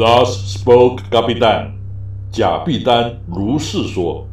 Thus spoke Gabidan，，贾碧丹如是说。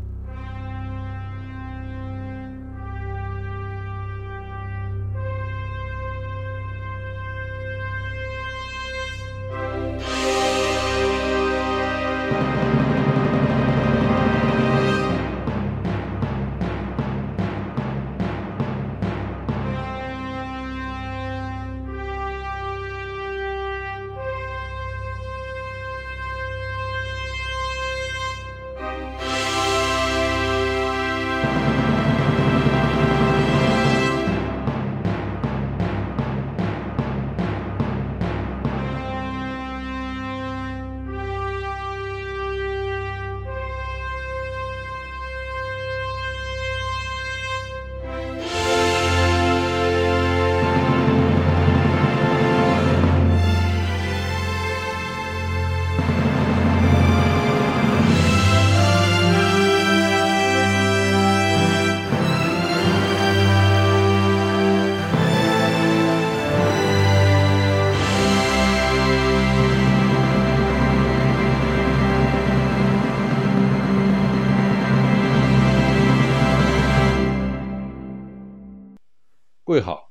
各位好，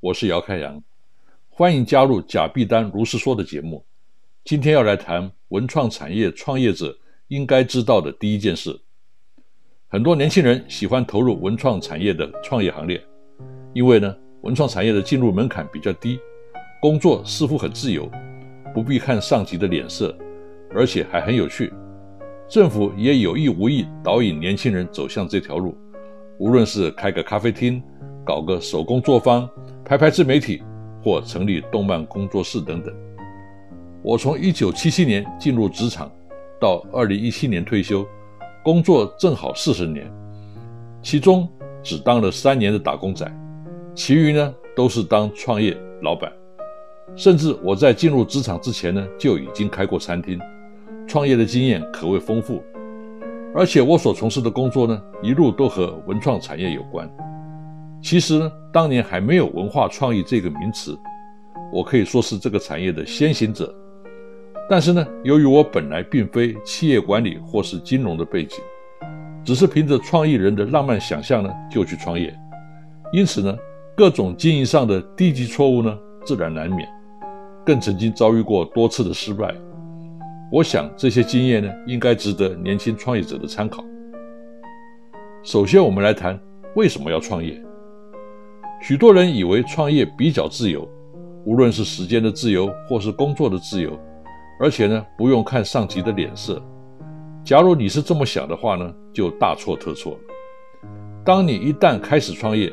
我是姚开阳，欢迎加入贾必丹如是说的节目。今天要来谈文创产业创业者应该知道的第一件事。很多年轻人喜欢投入文创产业的创业行列，因为呢，文创产业的进入门槛比较低，工作似乎很自由，不必看上级的脸色，而且还很有趣。政府也有意无意导引年轻人走向这条路，无论是开个咖啡厅。搞个手工作坊，拍拍自媒体，或成立动漫工作室等等。我从一九七七年进入职场，到二零一七年退休，工作正好四十年，其中只当了三年的打工仔，其余呢都是当创业老板。甚至我在进入职场之前呢，就已经开过餐厅，创业的经验可谓丰富。而且我所从事的工作呢，一路都和文创产业有关。其实呢，当年还没有文化创意这个名词，我可以说是这个产业的先行者。但是呢，由于我本来并非企业管理或是金融的背景，只是凭着创意人的浪漫想象呢就去创业，因此呢，各种经营上的低级错误呢自然难免，更曾经遭遇过多次的失败。我想这些经验呢，应该值得年轻创业者的参考。首先，我们来谈为什么要创业。许多人以为创业比较自由，无论是时间的自由或是工作的自由，而且呢不用看上级的脸色。假如你是这么想的话呢，就大错特错了。当你一旦开始创业，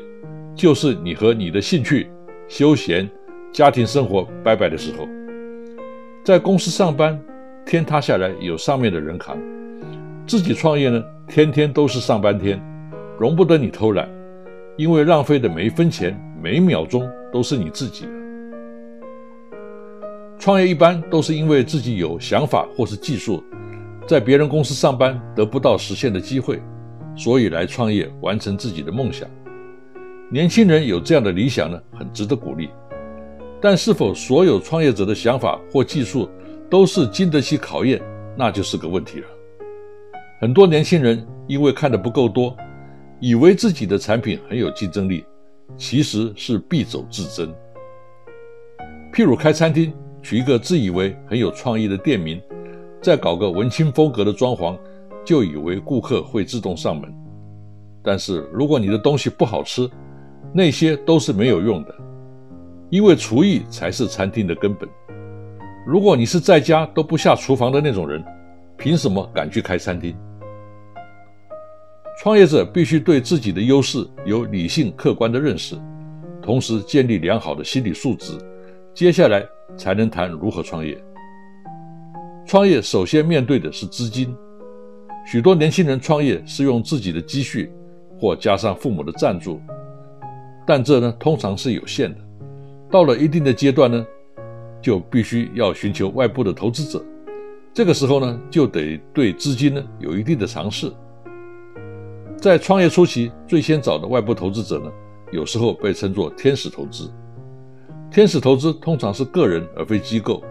就是你和你的兴趣、休闲、家庭生活拜拜的时候。在公司上班，天塌下来有上面的人扛；自己创业呢，天天都是上班天，容不得你偷懒。因为浪费的每一分钱、每一秒钟都是你自己的。创业一般都是因为自己有想法或是技术，在别人公司上班得不到实现的机会，所以来创业完成自己的梦想。年轻人有这样的理想呢，很值得鼓励。但是否所有创业者的想法或技术都是经得起考验，那就是个问题了。很多年轻人因为看的不够多。以为自己的产品很有竞争力，其实是必走自珍。譬如开餐厅，取一个自以为很有创意的店名，再搞个文青风格的装潢，就以为顾客会自动上门。但是如果你的东西不好吃，那些都是没有用的，因为厨艺才是餐厅的根本。如果你是在家都不下厨房的那种人，凭什么敢去开餐厅？创业者必须对自己的优势有理性客观的认识，同时建立良好的心理素质，接下来才能谈如何创业。创业首先面对的是资金，许多年轻人创业是用自己的积蓄或加上父母的赞助，但这呢通常是有限的。到了一定的阶段呢，就必须要寻求外部的投资者，这个时候呢就得对资金呢有一定的尝试。在创业初期，最先找的外部投资者呢，有时候被称作天使投资。天使投资通常是个人而非机构，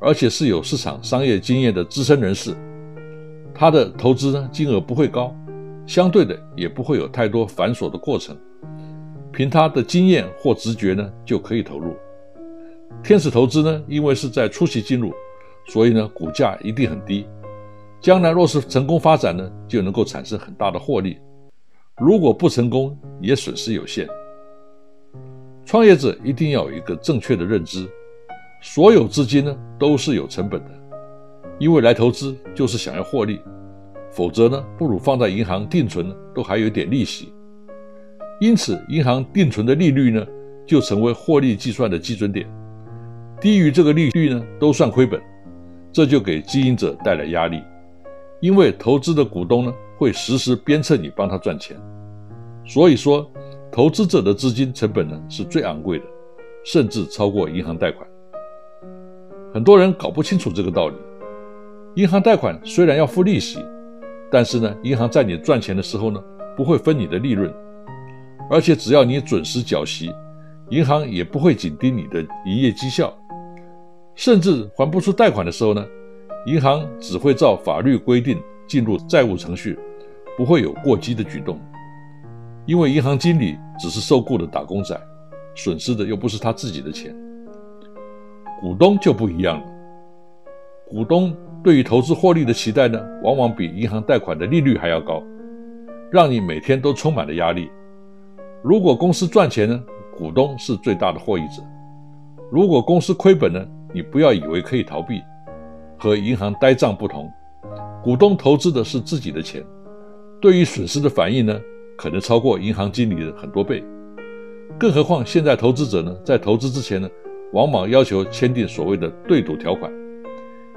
而且是有市场商业经验的资深人士，他的投资呢金额不会高，相对的也不会有太多繁琐的过程，凭他的经验或直觉呢就可以投入。天使投资呢，因为是在初期进入，所以呢股价一定很低。将来若是成功发展呢，就能够产生很大的获利；如果不成功，也损失有限。创业者一定要有一个正确的认知，所有资金呢都是有成本的，因为来投资就是想要获利，否则呢不如放在银行定存，都还有点利息。因此，银行定存的利率呢就成为获利计算的基准点，低于这个利率呢都算亏本，这就给经营者带来压力。因为投资的股东呢，会时时鞭策你帮他赚钱，所以说，投资者的资金成本呢是最昂贵的，甚至超过银行贷款。很多人搞不清楚这个道理。银行贷款虽然要付利息，但是呢，银行在你赚钱的时候呢，不会分你的利润，而且只要你准时缴息，银行也不会紧盯你的营业绩效，甚至还不出贷款的时候呢。银行只会照法律规定进入债务程序，不会有过激的举动，因为银行经理只是受雇的打工仔，损失的又不是他自己的钱。股东就不一样了，股东对于投资获利的期待呢，往往比银行贷款的利率还要高，让你每天都充满了压力。如果公司赚钱呢，股东是最大的获益者；如果公司亏本呢，你不要以为可以逃避。和银行呆账不同，股东投资的是自己的钱，对于损失的反应呢，可能超过银行经理的很多倍。更何况现在投资者呢，在投资之前呢，往往要求签订所谓的对赌条款，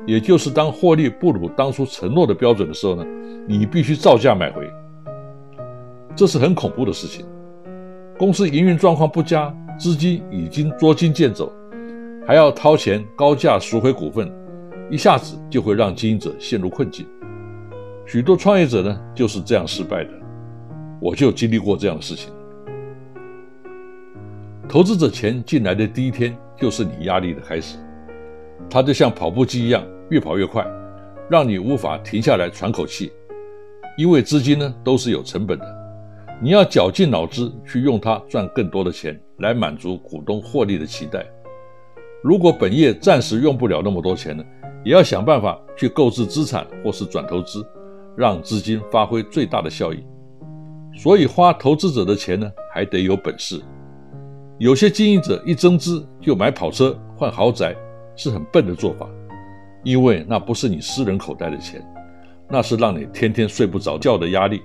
也就是当获利不如当初承诺的标准的时候呢，你必须照价买回。这是很恐怖的事情。公司营运状况不佳，资金已经捉襟见肘，还要掏钱高价赎回股份。一下子就会让经营者陷入困境，许多创业者呢就是这样失败的。我就经历过这样的事情。投资者钱进来的第一天就是你压力的开始，它就像跑步机一样，越跑越快，让你无法停下来喘口气。因为资金呢都是有成本的，你要绞尽脑汁去用它赚更多的钱，来满足股东获利的期待。如果本业暂时用不了那么多钱呢？也要想办法去购置资产或是转投资，让资金发挥最大的效益。所以花投资者的钱呢，还得有本事。有些经营者一增资就买跑车换豪宅，是很笨的做法，因为那不是你私人口袋的钱，那是让你天天睡不着觉的压力。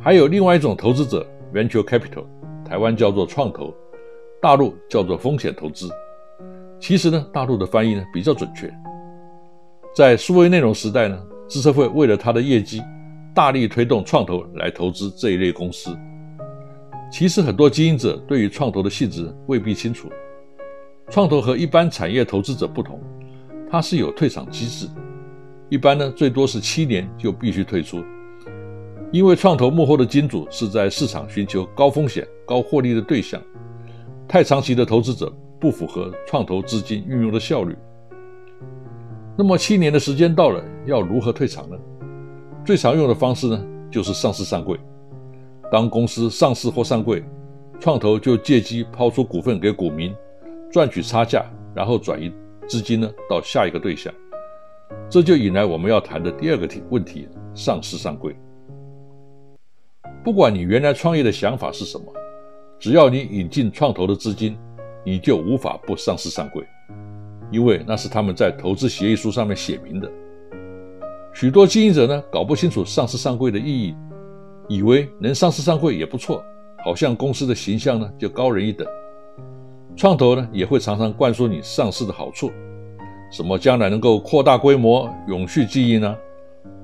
还有另外一种投资者，venture capital，台湾叫做创投，大陆叫做风险投资。其实呢，大陆的翻译呢比较准确。在数位内容时代呢，资策会为了它的业绩，大力推动创投来投资这一类公司。其实很多经营者对于创投的性质未必清楚。创投和一般产业投资者不同，它是有退场机制，一般呢最多是七年就必须退出。因为创投幕后的金主是在市场寻求高风险高获利的对象，太长期的投资者。不符合创投资金运用的效率。那么七年的时间到了，要如何退场呢？最常用的方式呢，就是上市上柜。当公司上市或上柜，创投就借机抛出股份给股民，赚取差价，然后转移资金呢到下一个对象。这就引来我们要谈的第二个题问题：上市上柜。不管你原来创业的想法是什么，只要你引进创投的资金。你就无法不上市上柜，因为那是他们在投资协议书上面写明的。许多经营者呢搞不清楚上市上柜的意义，以为能上市上柜也不错，好像公司的形象呢就高人一等。创投呢也会常常灌输你上市的好处，什么将来能够扩大规模、永续经营呢，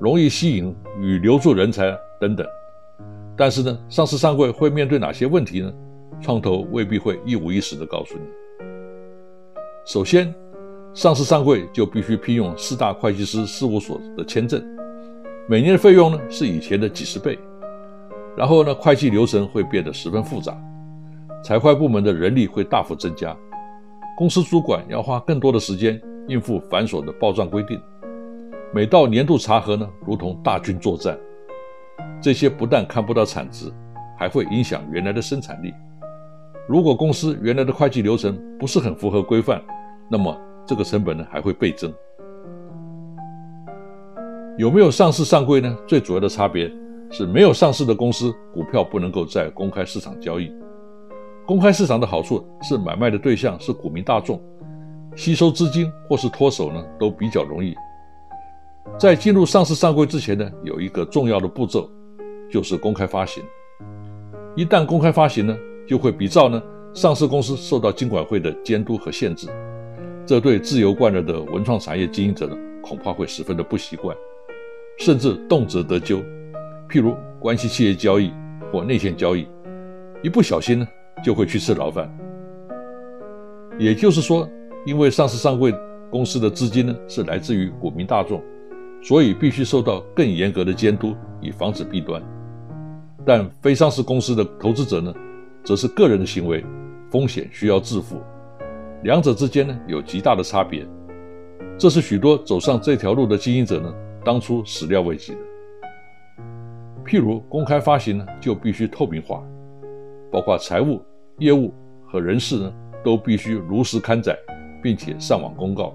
容易吸引与留住人才等等。但是呢，上市上柜会面对哪些问题呢？创投未必会一五一十的告诉你。首先，上市上柜就必须聘用四大会计师事务所的签证，每年的费用呢是以前的几十倍。然后呢，会计流程会变得十分复杂，财会部门的人力会大幅增加。公司主管要花更多的时间应付繁琐的报账规定。每到年度查核呢，如同大军作战。这些不但看不到产值，还会影响原来的生产力。如果公司原来的会计流程不是很符合规范，那么这个成本呢还会倍增。有没有上市上柜呢？最主要的差别是没有上市的公司股票不能够在公开市场交易。公开市场的好处是买卖的对象是股民大众，吸收资金或是脱手呢都比较容易。在进入上市上柜之前呢，有一个重要的步骤，就是公开发行。一旦公开发行呢，就会比照呢上市公司受到金管会的监督和限制，这对自由惯了的文创产业经营者呢，恐怕会十分的不习惯。甚至动辄得咎，譬如关系企业交易或内线交易，一不小心呢，就会去吃牢饭。也就是说，因为上市上柜公司的资金呢是来自于股民大众，所以必须受到更严格的监督，以防止弊端。但非上市公司的投资者呢，则是个人的行为，风险需要自负，两者之间呢有极大的差别。这是许多走上这条路的经营者呢。当初始料未及的，譬如公开发行呢，就必须透明化，包括财务、业务和人事呢，都必须如实刊载，并且上网公告。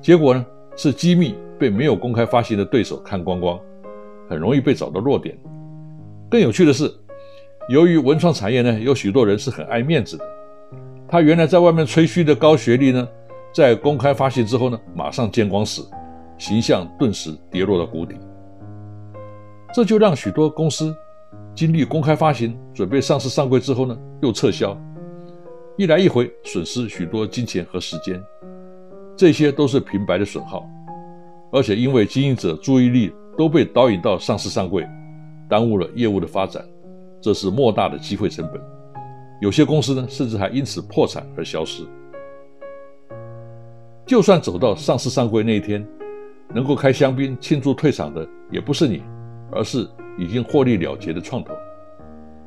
结果呢，是机密被没有公开发行的对手看光光，很容易被找到弱点。更有趣的是，由于文创产业呢，有许多人是很爱面子的，他原来在外面吹嘘的高学历呢，在公开发行之后呢，马上见光死。形象顿时跌落到谷底，这就让许多公司经历公开发行、准备上市上柜之后呢，又撤销，一来一回损失许多金钱和时间，这些都是平白的损耗，而且因为经营者注意力都被导引到上市上柜，耽误了业务的发展，这是莫大的机会成本。有些公司呢，甚至还因此破产而消失。就算走到上市上柜那一天。能够开香槟庆祝退场的也不是你，而是已经获利了结的创投。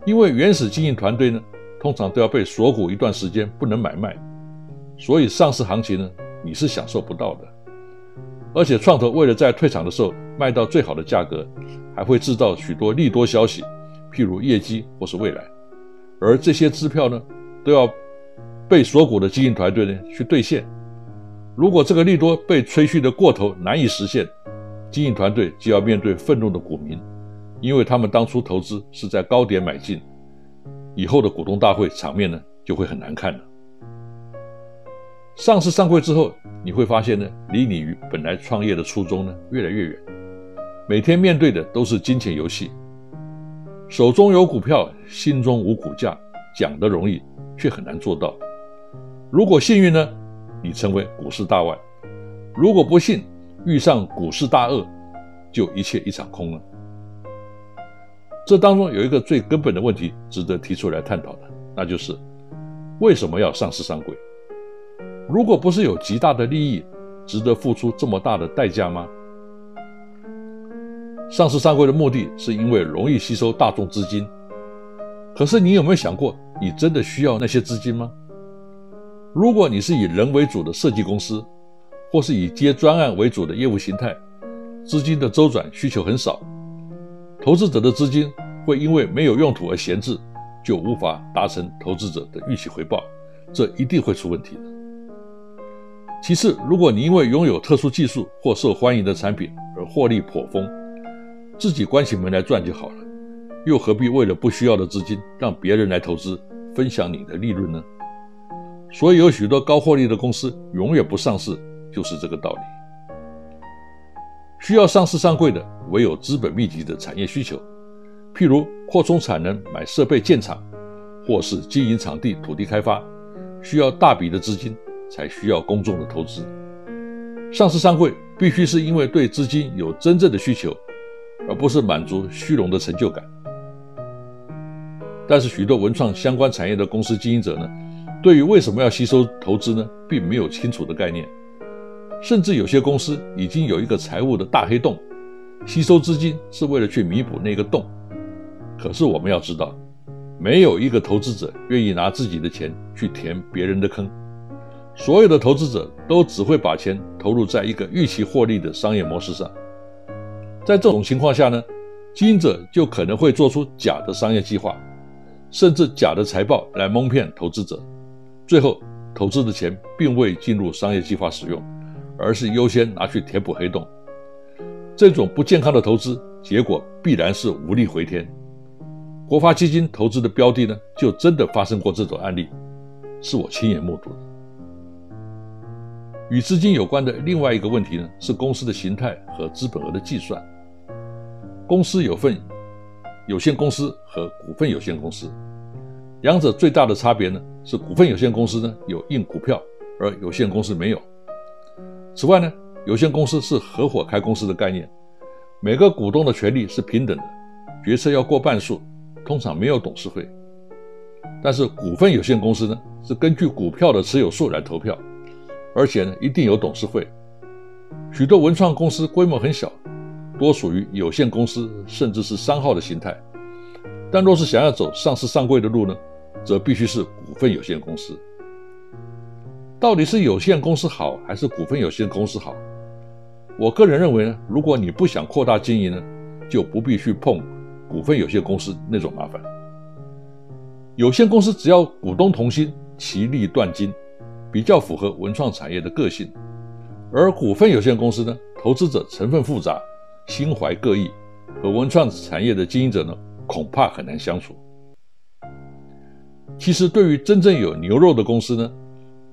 因为原始经营团队呢，通常都要被锁股一段时间，不能买卖，所以上市行情呢，你是享受不到的。而且创投为了在退场的时候卖到最好的价格，还会制造许多利多消息，譬如业绩或是未来，而这些支票呢，都要被锁股的经营团队呢去兑现。如果这个利多被吹嘘的过头，难以实现，经营团队就要面对愤怒的股民，因为他们当初投资是在高点买进，以后的股东大会场面呢就会很难看了。上市上柜之后，你会发现呢，离你与本来创业的初衷呢越来越远，每天面对的都是金钱游戏，手中有股票，心中无股价，讲得容易，却很难做到。如果幸运呢？你成为股市大腕，如果不幸遇上股市大鳄，就一切一场空了。这当中有一个最根本的问题值得提出来探讨的，那就是为什么要上市上柜？如果不是有极大的利益，值得付出这么大的代价吗？上市上柜的目的是因为容易吸收大众资金，可是你有没有想过，你真的需要那些资金吗？如果你是以人为主的设计公司，或是以接专案为主的业务形态，资金的周转需求很少，投资者的资金会因为没有用途而闲置，就无法达成投资者的预期回报，这一定会出问题的。其次，如果你因为拥有特殊技术或受欢迎的产品而获利颇丰，自己关起门来赚就好了，又何必为了不需要的资金让别人来投资，分享你的利润呢？所以有许多高获利的公司永远不上市，就是这个道理。需要上市上柜的，唯有资本密集的产业需求，譬如扩充产能、买设备建厂，或是经营场地、土地开发，需要大笔的资金，才需要公众的投资。上市上柜必须是因为对资金有真正的需求，而不是满足虚荣的成就感。但是许多文创相关产业的公司经营者呢？对于为什么要吸收投资呢，并没有清楚的概念，甚至有些公司已经有一个财务的大黑洞，吸收资金是为了去弥补那个洞。可是我们要知道，没有一个投资者愿意拿自己的钱去填别人的坑，所有的投资者都只会把钱投入在一个预期获利的商业模式上。在这种情况下呢，经营者就可能会做出假的商业计划，甚至假的财报来蒙骗投资者。最后，投资的钱并未进入商业计划使用，而是优先拿去填补黑洞。这种不健康的投资结果必然是无力回天。国发基金投资的标的呢，就真的发生过这种案例，是我亲眼目睹的。与资金有关的另外一个问题呢，是公司的形态和资本额的计算。公司有份有限公司和股份有限公司，两者最大的差别呢，是股份有限公司呢有印股票，而有限公司没有。此外呢，有限公司是合伙开公司的概念，每个股东的权利是平等的，决策要过半数。通常没有董事会，但是股份有限公司呢是根据股票的持有数来投票，而且呢一定有董事会。许多文创公司规模很小，多属于有限公司甚至是商号的形态。但若是想要走上市上柜的路呢，则必须是股份有限公司。到底是有限公司好还是股份有限公司好？我个人认为呢，如果你不想扩大经营呢，就不必去碰。股份有限公司那种麻烦，有限公司只要股东同心，其利断金，比较符合文创产业的个性；而股份有限公司呢，投资者成分复杂，心怀各异，和文创产业的经营者呢，恐怕很难相处。其实，对于真正有牛肉的公司呢，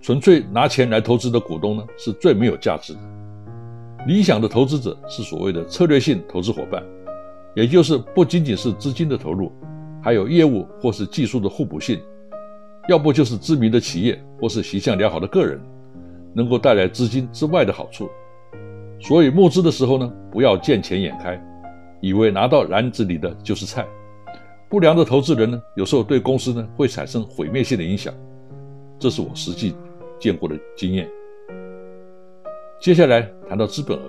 纯粹拿钱来投资的股东呢，是最没有价值的。理想的投资者是所谓的策略性投资伙伴。也就是不仅仅是资金的投入，还有业务或是技术的互补性，要不就是知名的企业或是形象良好的个人，能够带来资金之外的好处。所以募资的时候呢，不要见钱眼开，以为拿到篮子里的就是菜。不良的投资人呢，有时候对公司呢会产生毁灭性的影响，这是我实际见过的经验。接下来谈到资本额。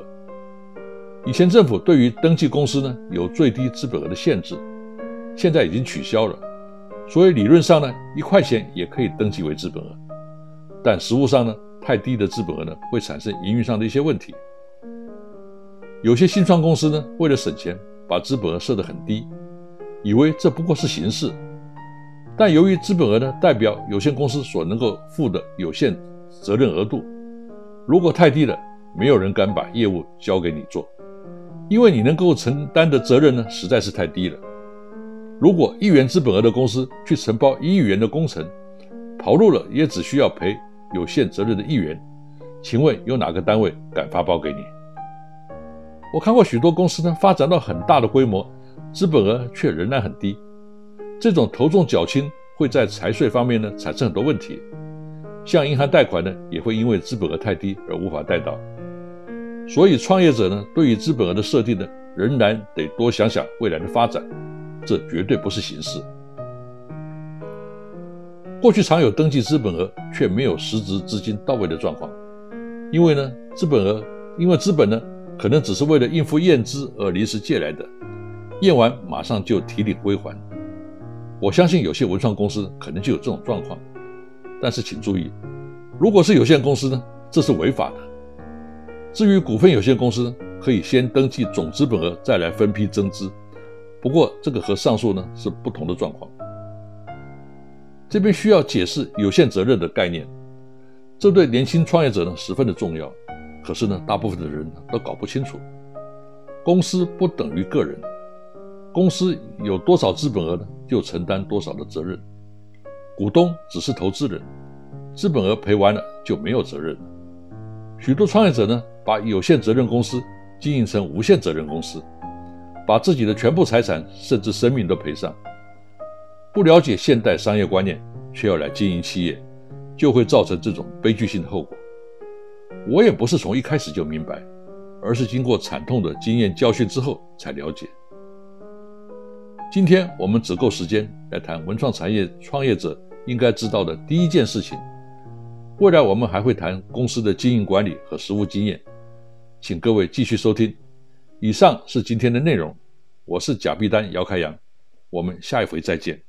以前政府对于登记公司呢有最低资本额的限制，现在已经取消了，所以理论上呢一块钱也可以登记为资本额，但实物上呢太低的资本额呢会产生营运上的一些问题。有些新创公司呢为了省钱，把资本额设得很低，以为这不过是形式，但由于资本额呢代表有限公司所能够负的有限责任额度，如果太低了，没有人敢把业务交给你做。因为你能够承担的责任呢，实在是太低了。如果一元资本额的公司去承包一亿元的工程，跑路了也只需要赔有限责任的一元，请问有哪个单位敢发包给你？我看过许多公司呢，发展到很大的规模，资本额却仍然很低。这种头重脚轻会在财税方面呢产生很多问题，向银行贷款呢也会因为资本额太低而无法贷到。所以，创业者呢，对于资本额的设定呢，仍然得多想想未来的发展，这绝对不是形式。过去常有登记资本额却没有实质资金到位的状况，因为呢，资本额因为资本呢，可能只是为了应付验资而临时借来的，验完马上就提领归还。我相信有些文创公司可能就有这种状况，但是请注意，如果是有限公司呢，这是违法的。至于股份有限公司，可以先登记总资本额，再来分批增资。不过这个和上述呢是不同的状况。这边需要解释有限责任的概念，这对年轻创业者呢十分的重要。可是呢，大部分的人都搞不清楚。公司不等于个人，公司有多少资本额呢，就承担多少的责任。股东只是投资人，资本额赔完了就没有责任了。许多创业者呢。把有限责任公司经营成无限责任公司，把自己的全部财产甚至生命都赔上。不了解现代商业观念，却要来经营企业，就会造成这种悲剧性的后果。我也不是从一开始就明白，而是经过惨痛的经验教训之后才了解。今天我们只够时间来谈文创产业创业者应该知道的第一件事情。未来我们还会谈公司的经营管理和实务经验。请各位继续收听，以上是今天的内容。我是贾碧丹姚开阳，我们下一回再见。